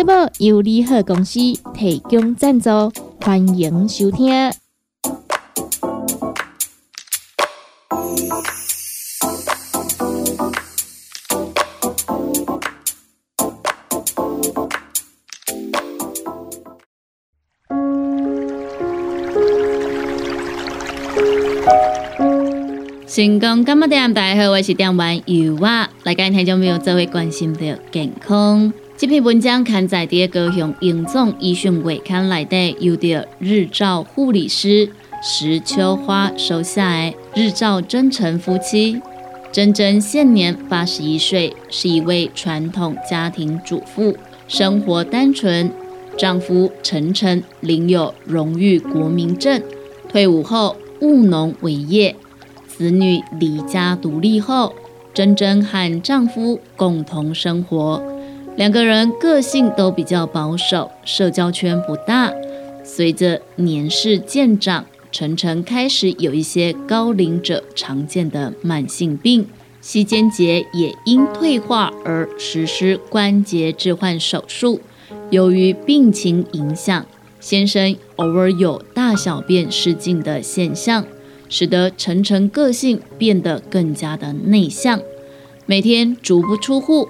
节目由利好公司提供赞助，欢迎收听。成功干么店，大家好，我是店员尤娃，来跟听众朋友做位关心的健康。这篇文章刊载在高雄英总医讯月刊内底，由着日照护理师石秋花收下日照真诚夫妻。真真现年八十一岁，是一位传统家庭主妇，生活单纯。丈夫陈晨领有荣誉国民证，退伍后务农为业。子女离家独立后，真真和丈夫共同生活。两个人个性都比较保守，社交圈不大。随着年事渐长，晨晨开始有一些高龄者常见的慢性病，膝关节也因退化而实施关节置换手术。由于病情影响，先生偶尔有大小便失禁的现象，使得晨晨个性变得更加的内向，每天足不出户。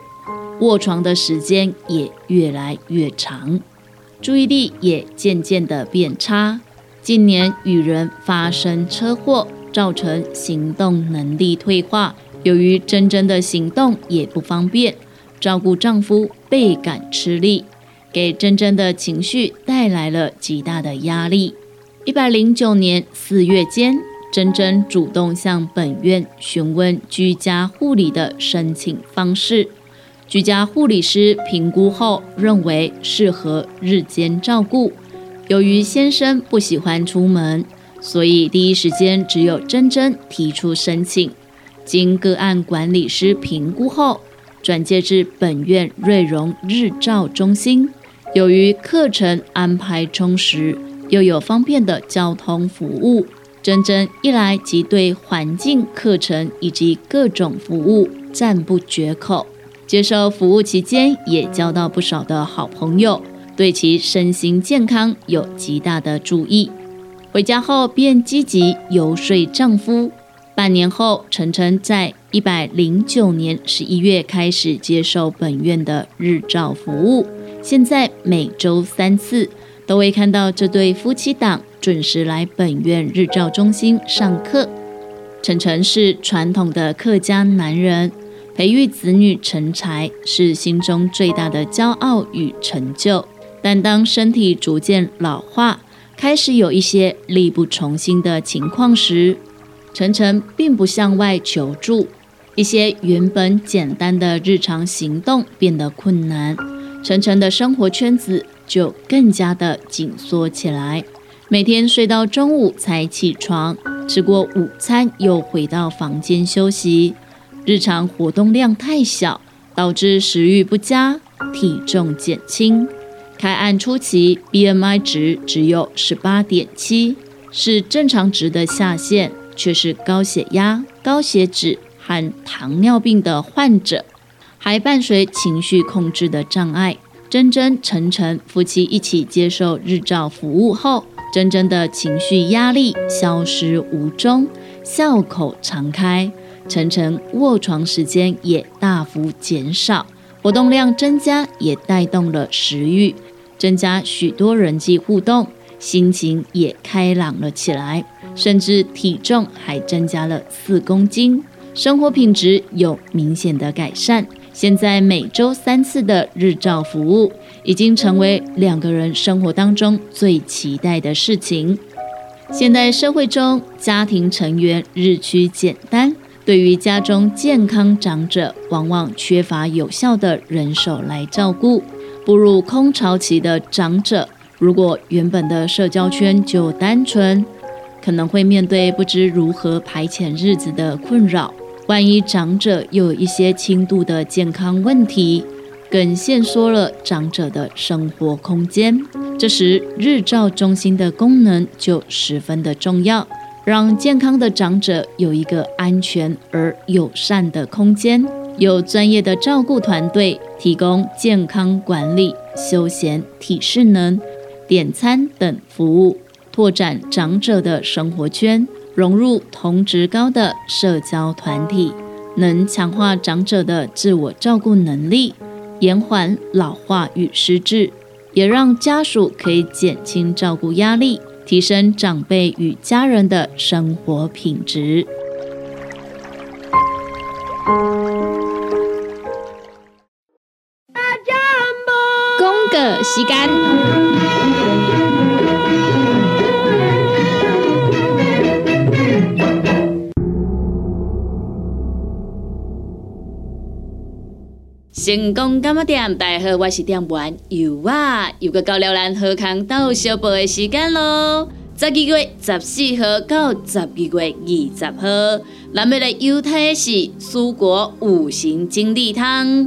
卧床的时间也越来越长，注意力也渐渐的变差。近年与人发生车祸，造成行动能力退化。由于真真的行动也不方便，照顾丈夫倍感吃力，给真真的情绪带来了极大的压力。一百零九年四月间，真真主动向本院询问居家护理的申请方式。居家护理师评估后认为适合日间照顾。由于先生不喜欢出门，所以第一时间只有珍珍提出申请。经个案管理师评估后，转介至本院瑞荣日照中心。由于课程安排充实，又有方便的交通服务，珍珍一来即对环境、课程以及各种服务赞不绝口。接受服务期间，也交到不少的好朋友，对其身心健康有极大的注意。回家后便积极游说丈夫。半年后，晨晨在一百零九年十一月开始接受本院的日照服务，现在每周三次都会看到这对夫妻档准时来本院日照中心上课。晨晨是传统的客家男人。培育子女成才是心中最大的骄傲与成就，但当身体逐渐老化，开始有一些力不从心的情况时，晨晨并不向外求助，一些原本简单的日常行动变得困难，晨晨的生活圈子就更加的紧缩起来，每天睡到中午才起床，吃过午餐又回到房间休息。日常活动量太小，导致食欲不佳，体重减轻。开案初期，BMI 值只有十八点七，是正常值的下限，却是高血压、高血脂和糖尿病的患者，还伴随情绪控制的障碍。真真、晨晨夫妻一起接受日照服务后，真真的情绪压力消失无踪，笑口常开。晨晨卧床时间也大幅减少，活动量增加也带动了食欲，增加许多人际互动，心情也开朗了起来，甚至体重还增加了四公斤，生活品质有明显的改善。现在每周三次的日照服务，已经成为两个人生活当中最期待的事情。现代社会中，家庭成员日趋简单。对于家中健康长者，往往缺乏有效的人手来照顾。步入空巢期的长者，如果原本的社交圈就单纯，可能会面对不知如何排遣日子的困扰。万一长者又有一些轻度的健康问题，更限缩了长者的生活空间。这时，日照中心的功能就十分的重要，让健康的长者有一个安全而友善的空间，有专业的照顾团队提供健康管理、休闲、体适能、点餐等服务，拓展长者的生活圈。融入同职高的社交团体，能强化长者的自我照顾能力，延缓老化与失智，也让家属可以减轻照顾压力，提升长辈与家人的生活品质。成功干么店？大家好，我是店员尤啊，又个到了咱河康到小报的时间咯。十二月十四号到十二月二十号，咱要来犹太的是蔬果五行精力汤。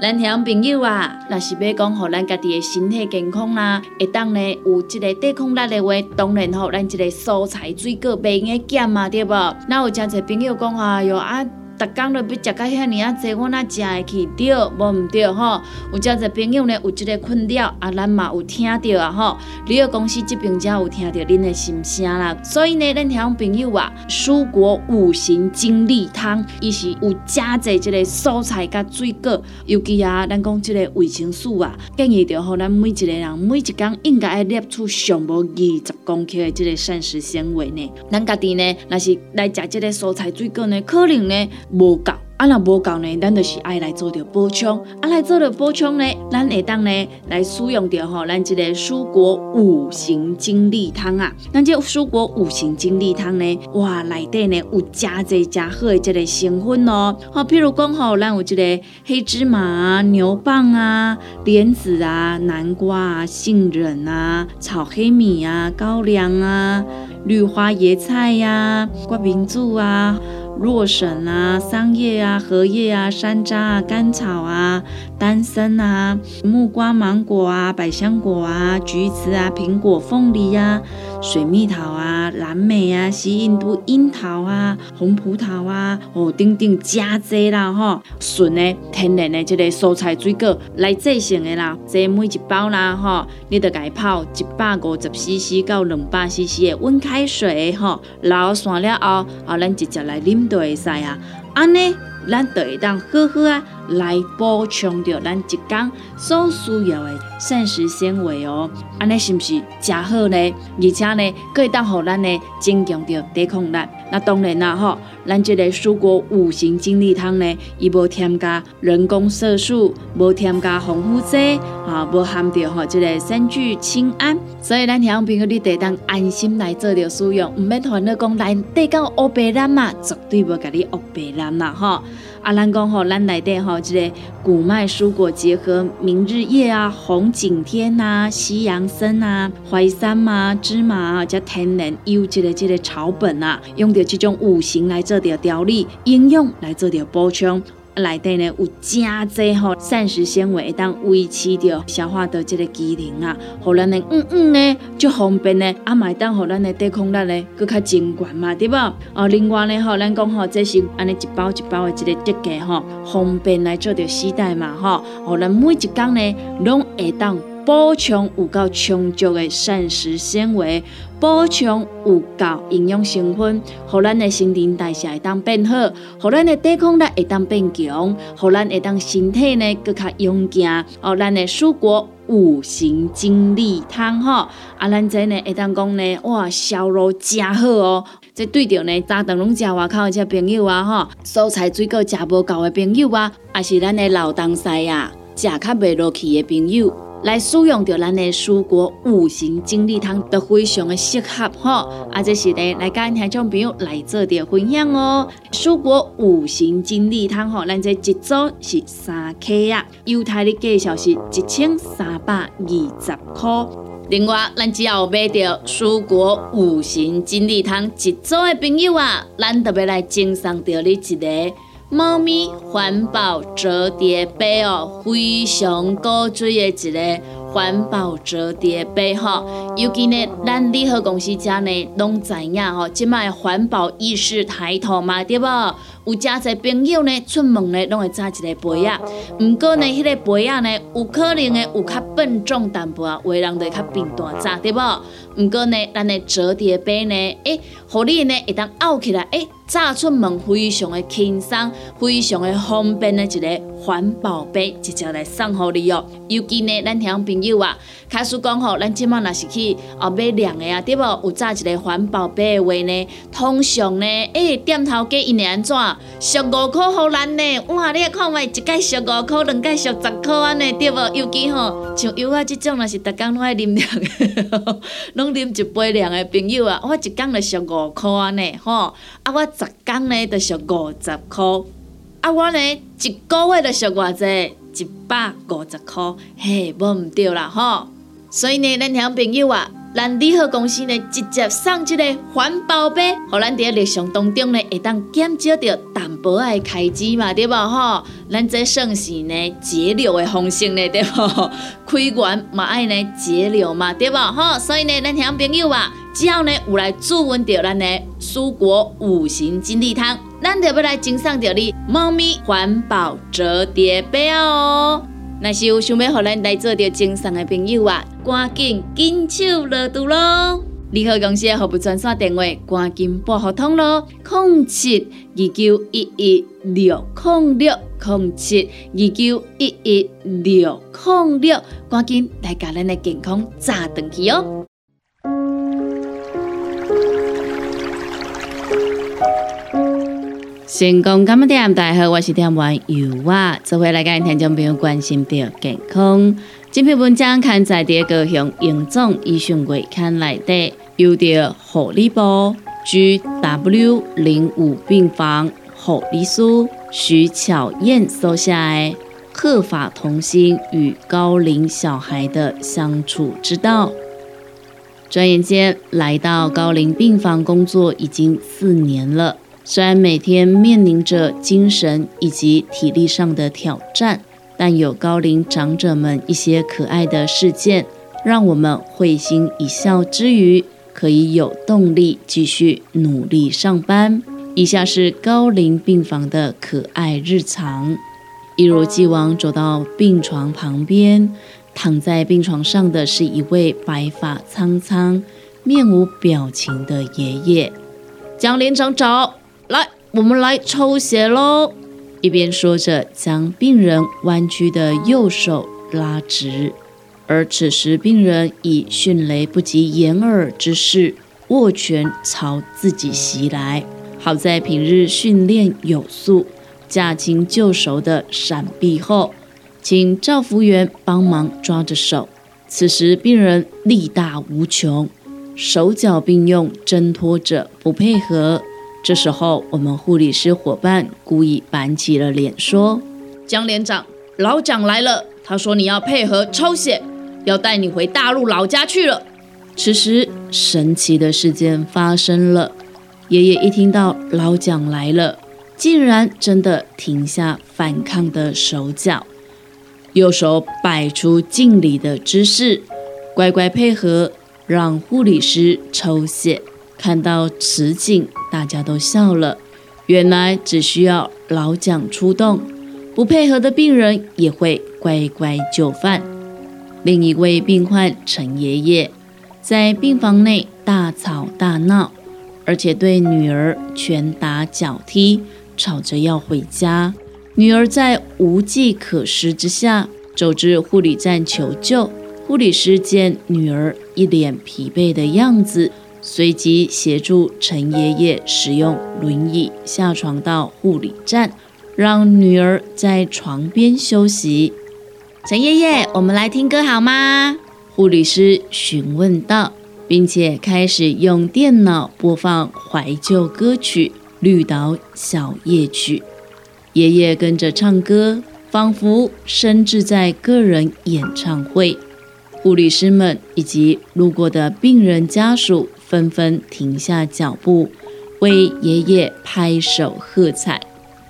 咱听朋友啊，若是要讲互咱家己的身体健康啦，会当呢有即个抵抗力的话，当然吼，咱即个蔬菜水果袂用减嘛，对无？那有真侪朋友讲啊，哟啊。逐工都要食到遐尼啊济，我哪食会去？对，无毋对吼。有真侪朋友呢，有即个困扰，啊，咱嘛有听到啊吼。旅游公司这边才有听到恁的心声啦。所以呢，咱听朋友啊，蔬果五行精力汤，伊是有加济即个蔬菜甲水果，尤其啊，咱讲即个维生素啊，建议着吼咱每一个人每一工应该要摄取上无二十公克的即个膳食纤维呢。咱家己呢，若是来食即个蔬菜水果呢，可能呢。无够，啊若无够呢，咱就是爱来做着补充，啊来做着补充呢，咱会当呢来使用着吼，咱即个蔬果五行精力汤啊，咱这蔬果五行精力汤呢，哇内底呢有加济加好的即个成分哦，好，譬如讲吼，咱有即个黑芝麻啊、牛蒡啊、莲子啊、南瓜啊、杏仁啊、炒黑米啊、高粱啊、绿花椰菜呀、冠名柱啊。洛神啊、桑叶啊、荷叶啊、山楂啊、甘草啊、丹参啊、木瓜、芒果啊、百香果啊、橘子啊、苹果、凤梨呀、水蜜桃啊、蓝莓啊、西印度樱桃啊、红葡萄啊，哦，等等加济啦吼，纯的天然的这个蔬菜水果来制成的啦，这每一包啦吼，你得改泡一百五十 CC 到两百 CC 的温开水吼，捞散了后，后咱直接来啉。就会使啊，安尼咱就会当好好啊来补充着咱一天所需要的膳食纤维哦，安尼是毋是真好呢？而且呢，可以当互咱呢增强着抵抗力。那当然啦吼，咱这个蔬果五行精力汤呢，伊无添加人工色素，无添加防腐剂，啊，无含着吼这个三聚氰胺，所以咱听朋友你得当安心来做着使用，毋免烦恼讲来得到乌白蓝嘛，绝对无甲你乌白蓝啦吼。啊，咱讲吼，咱内底吼，即个谷麦蔬果结合明日夜啊、红景天呐、西洋参啊、淮山啊、芝麻啊，加天然优质的即个草本啊，用着即种五行来做着调理，应用来做着补充。内底呢有真多吼膳食纤维，会当维持着消化道这个机能啊，互咱的嗯嗯呢就方便呢，啊买当互咱的抵抗力呢更较增强嘛，对不？哦，另外呢吼，咱讲吼，这是安尼一包一包的这个设计吼，方便来做着携带嘛，吼，互咱每一工呢拢会当。补充有够充足的膳食纤维，补充有够营养成分，互咱的新陈代谢会当变好，互咱的抵抗力会当变强，互咱会当身体呢更较勇健。哦，咱的蔬果五行精力汤吼，啊，咱这呢会当讲呢，哇，销路真好哦。这对着呢，早顿拢食外口的这朋友啊，吼，蔬菜水果食无够的朋友啊，啊是咱的老东西啊，食较袂落去的朋友。来使用着咱的蔬果五行精力汤，都非常的适合吼。啊，这是呢来跟听众朋友来做点分享哦。蔬果五行精力汤吼，咱这一组是三克啊，犹太的介绍是一千三百二十块。另外，咱只要买到蔬果五行精力汤一组的朋友啊，咱特别来赠送到你一个猫咪环保折叠杯哦，非常高水的一个。环保折叠杯哈，尤其呢，咱利和公司家呢，拢知影吼，即卖环保意识抬头嘛，对不？有真侪朋友呢，出门呢，拢会揸一个杯啊。毋过呢，迄个杯啊呢，有可能呢，有较笨重淡薄啊，为人会较平大扎，对不？毋过呢，咱的折叠杯呢，诶，互你呢，会当拗起来，诶。炸出门非常的轻松，非常的方便的一个环保杯，直接来送互你哦。尤其呢，咱听朋友啊，开始讲吼，咱即满若是去哦买凉的啊，对无？有炸一个环保杯的话呢，通常呢，诶，店头价因会安怎？俗五块互咱呢？哇，你看卖一盖俗五块，两盖俗十块安尼，对无？尤其吼，像有啊，即种若是逐工拢爱啉凉，拢啉一杯凉的朋友啊，我一工就俗五块安尼，吼，啊我。十工呢，就是五十块，啊，我呢一个月就收偌济，一百五十块，嘿，无毋对啦吼。所以呢，咱听朋友啊，咱利好公司呢，直接送一个环保杯，互咱伫日常当中呢，会当减少着淡薄仔开支嘛，对无吼？咱这算是呢节流的方式呢，对无？开源嘛爱呢节流嘛，对无吼？所以呢，咱听朋友啊。只要呢有来注文着咱的蔬果五行精力汤，咱就要来赠送着你猫咪环保折叠杯哦。若是有想要和咱来做着赠送的朋友啊，赶紧紧手热度咯！联合公司的服务专线电话，赶紧拨合通咯，零七二九一一六零六零七二九一一六零六，赶紧来甲咱的健康炸登去哦！成功干么点？大家好，我是点玩油啊！这回来跟听众朋友关心到健康。这篇文章刊载在高雄荣总医学会刊内底，由着护理部 G W 零五病房护理师徐巧燕所写的《合法童心与高龄小孩的相处之道》。转眼间来到高龄病房工作已经四年了。虽然每天面临着精神以及体力上的挑战，但有高龄长者们一些可爱的事件，让我们会心一笑之余，可以有动力继续努力上班。以下是高龄病房的可爱日常：一如既往走到病床旁边，躺在病床上的是一位白发苍苍、面无表情的爷爷。将连长找。来，我们来抽血喽！一边说着，将病人弯曲的右手拉直，而此时病人以迅雷不及掩耳之势握拳朝自己袭来。好在平日训练有素，驾轻就熟的闪避后，请赵福员帮忙抓着手。此时病人力大无穷，手脚并用挣脱着，不配合。这时候，我们护理师伙伴故意板起了脸，说：“江连长，老蒋来了。他说你要配合抽血，要带你回大陆老家去了。”此时，神奇的事件发生了。爷爷一听到老蒋来了，竟然真的停下反抗的手脚，右手摆出敬礼的姿势，乖乖配合，让护理师抽血。看到此景，大家都笑了。原来只需要老蒋出动，不配合的病人也会乖乖就范。另一位病患陈爷爷在病房内大吵大闹，而且对女儿拳打脚踢，吵着要回家。女儿在无计可施之下，走至护理站求救。护理师见女儿一脸疲惫的样子。随即协助陈爷爷使用轮椅下床到护理站，让女儿在床边休息。陈爷爷，我们来听歌好吗？护理师询问道，并且开始用电脑播放怀旧歌曲《绿岛小夜曲》。爷爷跟着唱歌，仿佛身置在个人演唱会。护理师们以及路过的病人家属纷纷停下脚步，为爷爷拍手喝彩。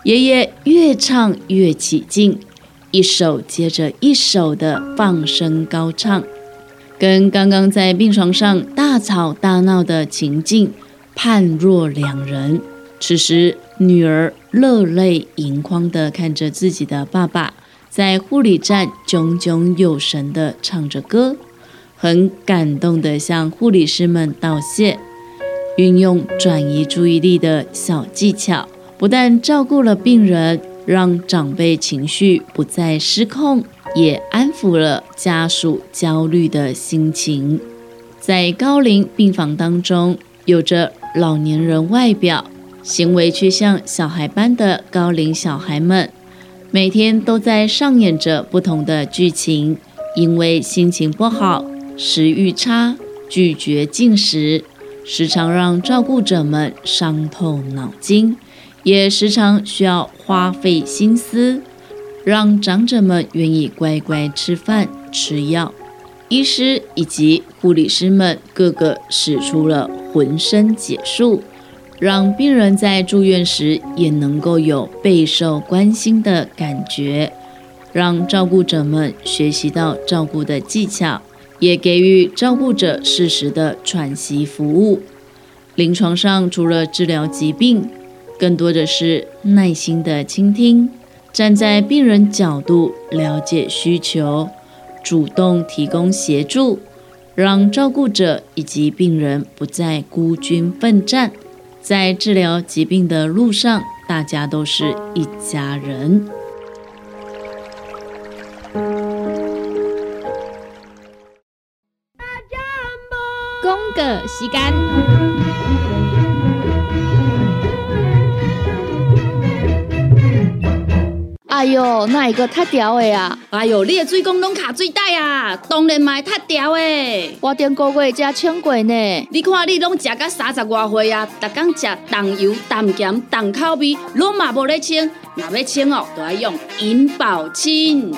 爷爷越唱越起劲，一首接着一首的放声高唱，跟刚刚在病床上大吵大闹的情境判若两人。此时，女儿热泪盈眶地看着自己的爸爸。在护理站炯炯有神地唱着歌，很感动地向护理师们道谢，运用转移注意力的小技巧，不但照顾了病人，让长辈情绪不再失控，也安抚了家属焦虑的心情。在高龄病房当中，有着老年人外表、行为却像小孩般的高龄小孩们。每天都在上演着不同的剧情，因为心情不好、食欲差、拒绝进食，时常让照顾者们伤透脑筋，也时常需要花费心思，让长者们愿意乖乖吃饭、吃药。医师以及护理师们个个使出了浑身解数。让病人在住院时也能够有备受关心的感觉，让照顾者们学习到照顾的技巧，也给予照顾者适时的喘息服务。临床上除了治疗疾病，更多的是耐心的倾听，站在病人角度了解需求，主动提供协助，让照顾者以及病人不再孤军奋战。在治疗疾病的路上，大家都是一家人。时间。哎哟，那一个太屌的呀！哎哟，你的水工拢卡水袋啊，当然嘛太屌的。我顶个月才称过呢。你看你拢食到三十外岁啊，逐工食重油、重咸、重口味，拢嘛无咧称。若要称哦，都要用银保清。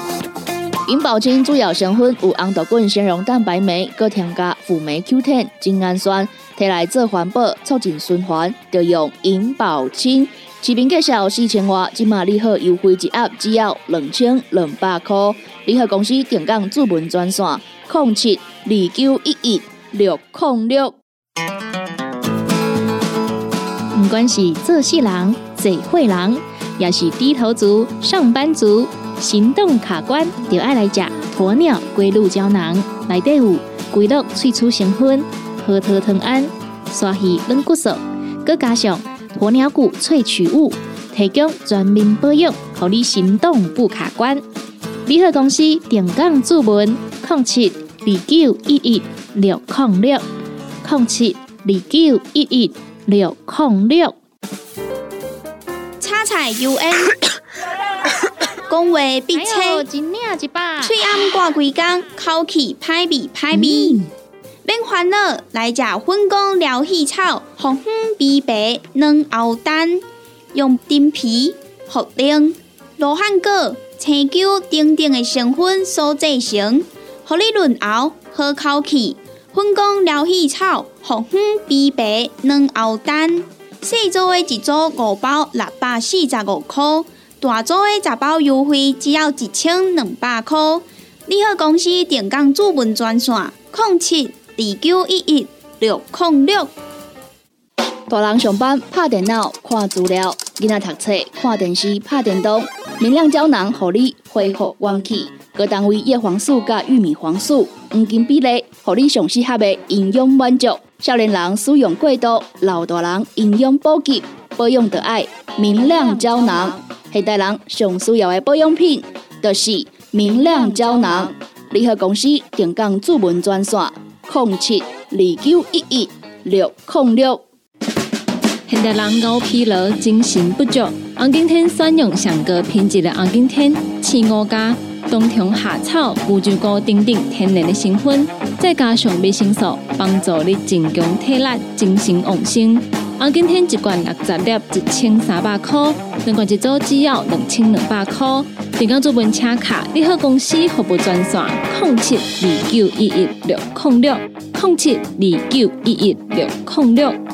银保清主要成分有红豆滚、纤溶蛋白酶，搁添加辅酶 Q10、精氨酸，摕来做环保、促进循环，就用银保清。市面介绍四千瓦，今马利好优惠一盒只要两千两百块。利好公司定岗主文专线：零七二九一一六零六。不管是做事人、嘴会人，也是低头族、上班族，行动卡关，就爱来吃鸵鸟龟鹿胶囊。内底有龟鹿萃取成分，核桃藤胺、刷鱼软骨素，佮加上。鸵鸟骨萃取物，提供全面保养，让你行动不卡关。联合公司定岗注文：零七二九一一六零六零七二九一一六零六。叉彩 U N，讲话必清，嘴暗挂几工，口气歹味歹味。免烦恼，来食粉工疗气草，红粉枇杷软藕丹，用丁皮、茯苓、罗汉果、青椒等等的成分所制成，互你润喉好口气。粉工疗气草，红粉枇杷软藕丹，四组的一组五包六百四十五块，大组的十包优惠只要一千两百块。你好，公司电工主文专线：零七。二九一一六零六，大人上班拍电脑看资料，囡仔读册看电视拍电动。明亮胶囊，合你恢复元气。各单位叶黄素加玉米黄素黄金比例，合你上适合的营养满足。少年人使用过度，老大人营养补给，保养的爱明亮胶囊。现代人上需要的保养品，就是明亮胶囊。联合公司定岗主文专线。零七二九一一六零六。现代人熬疲劳、精神不足，红景天选用上个品质的红景天，青五加冬虫夏草、乌鸡菇等等天然的成分，再加上维生素，帮助你增强体力、精神旺盛。红景天一罐六十粒，一千三百块；两罐一组只要两千两百块。订购做本车卡，你好公司服务专线：零七二九一一六零六零七二九一一六零六。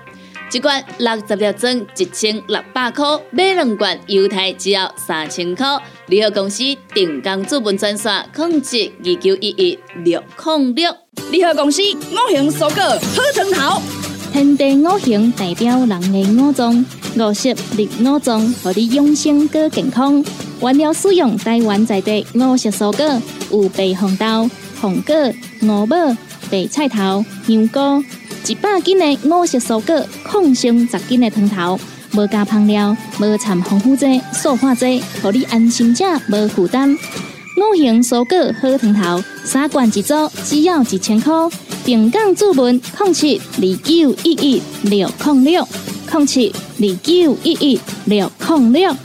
一罐六十粒装，一千六百块；买两罐，犹太只要三千块。联合公司定岗资本专线：控制二九一一六零六。联合公司五行蔬果好成头，天地五行代表人的五脏，五色绿五脏，让你养生更健康。原料使用台湾在地五色蔬果，有白红豆、红果、五宝、白菜头、香菇。一百斤的五色蔬果，抗性十斤的汤头，无加香料，无掺防腐剂、塑化剂，让你安心吃，无负担。五行蔬果好汤头，三罐一组，只要一千块。平港注文：零七二九一一六零六零七二九一一六零六。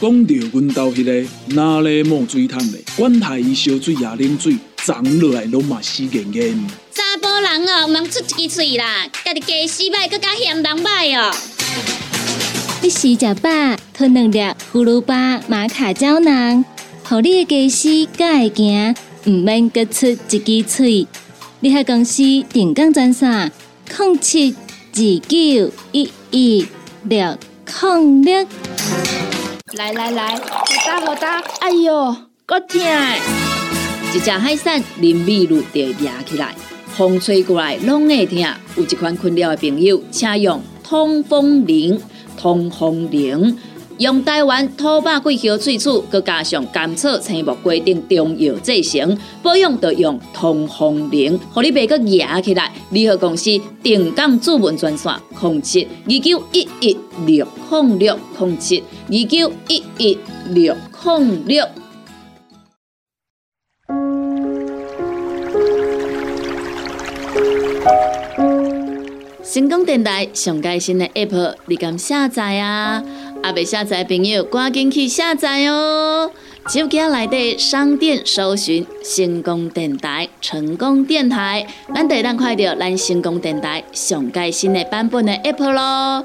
讲到阮兜迄个哪里冒水桶的，管他伊烧水也冷水，长落来拢嘛死严严。查甫人哦，毋通出一支喙啦，家己家死歹，更加嫌人歹哦。你食食饱，吞两粒葫芦巴、马卡胶囊，互你的家洗才会行，毋免各出一支喙。你喺公司定岗专线：零七二九一一六零六。来来来，好打好打，哎哟，够痛！一只海扇淋米露就压起来。风吹过来拢会疼，有一款困扰的朋友，请用通风铃。通风铃用台湾土八桂香萃取，佮加上甘草、青木规定中药制成，保养要用通风铃，互你袂佮压起来。联合公司定岗主文专线：零七二九一一六零六零七二九一一六零六。成功电台上盖新的 App，你敢下载啊？阿未下载朋友，赶紧去下载哦！手机内底商店搜寻“成功电台”，成功电台，咱得咱快到咱成功电台上盖新的版本的 App 咯。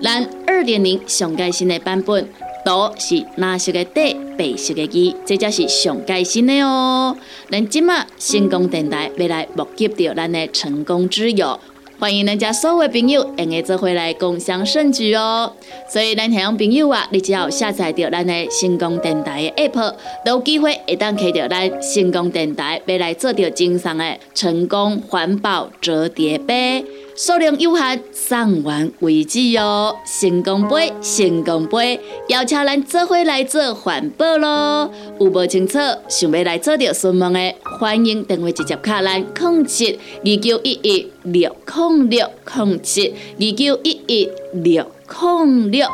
咱二点零上盖新的版本，都是蓝色的底，白色的字，这才是上盖新的哦。咱今麦成功电台要来募集到咱的成功之友。欢迎咱家所有朋友用下做回来共享盛举哦！所以咱听众朋友啊，你只要下载到咱的星光电台的 app，都有机会会当开到咱星光电台要来做着精上的成功环保折叠杯。数量有限，送完为止哦！成功杯，成功杯，邀请咱做伙来做环保咯！有无清楚想要来做着询问的，欢迎电话直接卡咱零七二九一一六零六零七二九一一六零六。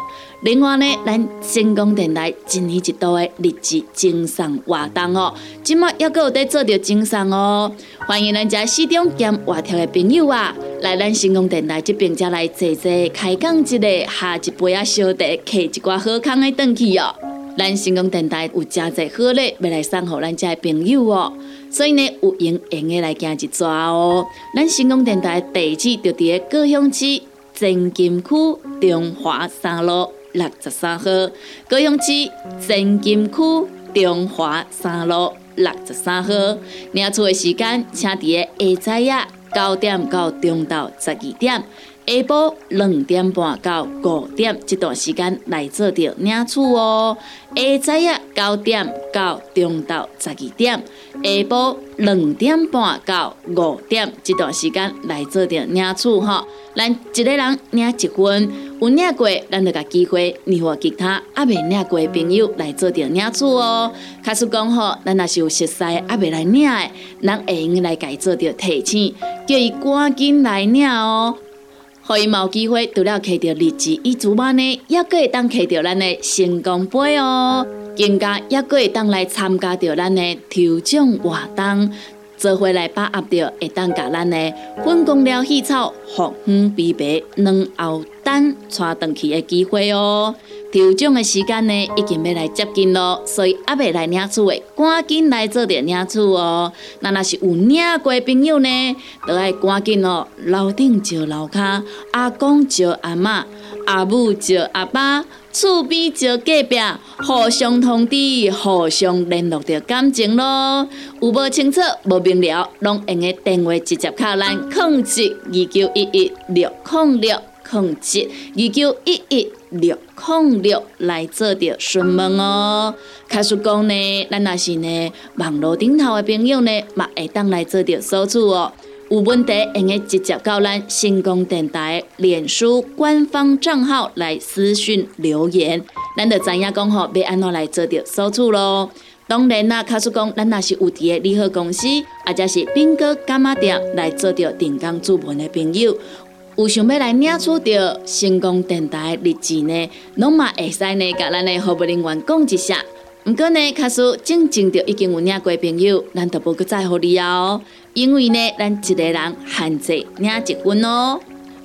另外呢，咱成功电台一年一度的日子精送活动哦，今麦还有在做着精送哦，欢迎咱家市中兼外头的朋友啊，来咱成功电台这边才来坐坐，开讲一个，下一杯啊小茶，摕一寡好康的回去哦。咱成功电台有真侪好礼要来送给咱家的朋友哦，所以呢，有闲闲的来行一抓哦。咱成功电台地址就伫个高雄市真金区中华三路。六十三号，高雄市真金区中华三路六十三号。领取的时间，请伫个下早啊九点到中昼十二点，下晡两点半到五点这段时间来做着领取哦。下早啊九点到中昼十二点，下晡两点半到五点这段时间来做着领取吼。咱一个人领一份，有领过，咱就甲机会领互其他还未领过的朋友来做着领取哦。卡实讲吼，咱若是有熟悉还未来领的，咱会用来改做着提醒，叫伊赶紧来领哦。可以冇机会除了摕到日子，伊主办呢，也可会当摕到咱的成功杯哦。更加也可会当来参加着咱的抽奖活动，做回来把握着会当甲咱的分工了喜草、红黄碧白两后单带回去的机会哦。抽奖的时间呢，已经要来接近咯，所以还未来领取的，赶紧来做点领取哦。那若是有领过的朋友呢，都爱赶紧哦，楼顶招楼骹，阿公招阿嬷，阿母招阿爸，厝边招隔壁，互相通知，互相联络着感情咯。有无清楚、无明了，拢用个电话直接敲咱控制二九一一六控六控制二九一一。六控六来做着询问哦。卡叔讲呢，咱若是呢网络顶头的朋友呢，嘛会当来做着搜助哦。有问题，用个直接到咱星光电台脸书官方账号来私讯留言，咱就知影讲吼要安怎来做着搜助咯。当然啦，卡叔讲，咱若是有伫个利好公司，或者是兵哥干妈店来做着定岗主文的朋友。有想要来领取到成功电台的日志呢，拢嘛会使呢，甲咱的服务人员讲一下。毋过呢，卡数正正着已经有领过的朋友，咱都无搁再互你哦。因为呢，咱一个人限制领一份哦。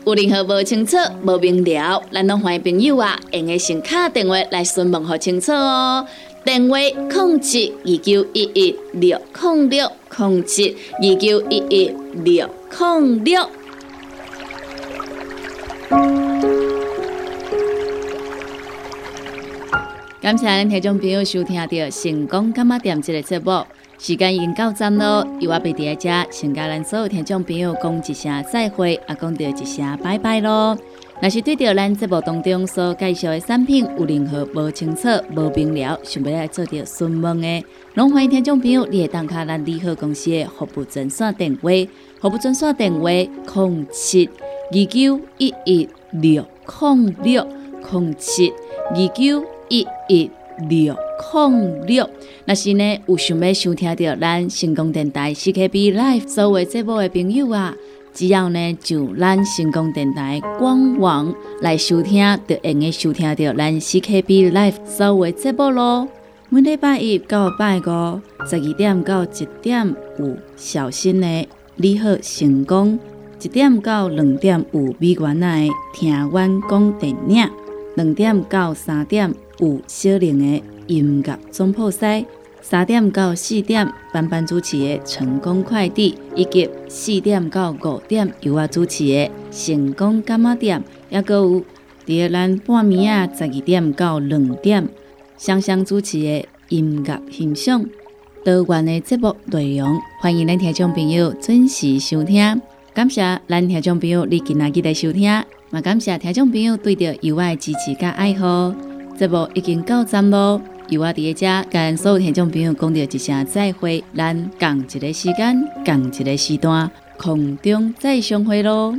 有任何无清楚、无明了，咱拢欢迎朋友啊，用个先卡电话来询问好清楚哦。电话：控七二九一一六控六控七二九一一六控六。感谢咱听众朋友收听到成功干妈店这个节目，时间已经到站了。由我贝伫遮，先甲咱所有听众朋友讲一声再会，也讲到一声拜拜喽。若是对着咱节目当中所介绍的产品有任何无清楚、无明了，想要来做着询问的，拢欢迎听众朋友你会打卡咱利好公司的服务专线电话，服务专线电话：零七二九一一六零六零七二九一一六零六。若是呢有想要收听到咱成功电台 CKB Life 所有节目的朋友啊，只要呢就咱成功电台官网来收听，就用收听到咱 CKB Life 所有节目咯。每礼拜一到礼拜五十二点到一点有小新的你好成功。一点到两点有美元的听阮讲电影，两点到三点有小玲的音乐总铺西，三点到四点班班主持的成功快递，以及四点到五点由我主持的成功干妈店，也阁有第二咱半暝啊十二点到两点香香主持的音乐欣赏，多元的节目内容，欢迎咱听众朋友准时收听。感谢咱听众朋友你今仔日来收听，也感谢听众朋友对着有爱支持甲爱好。节目已经到站咯，由我伫遮跟所有听众朋友讲着一声再会，咱共一个时间，共一个时段，空中再相会咯。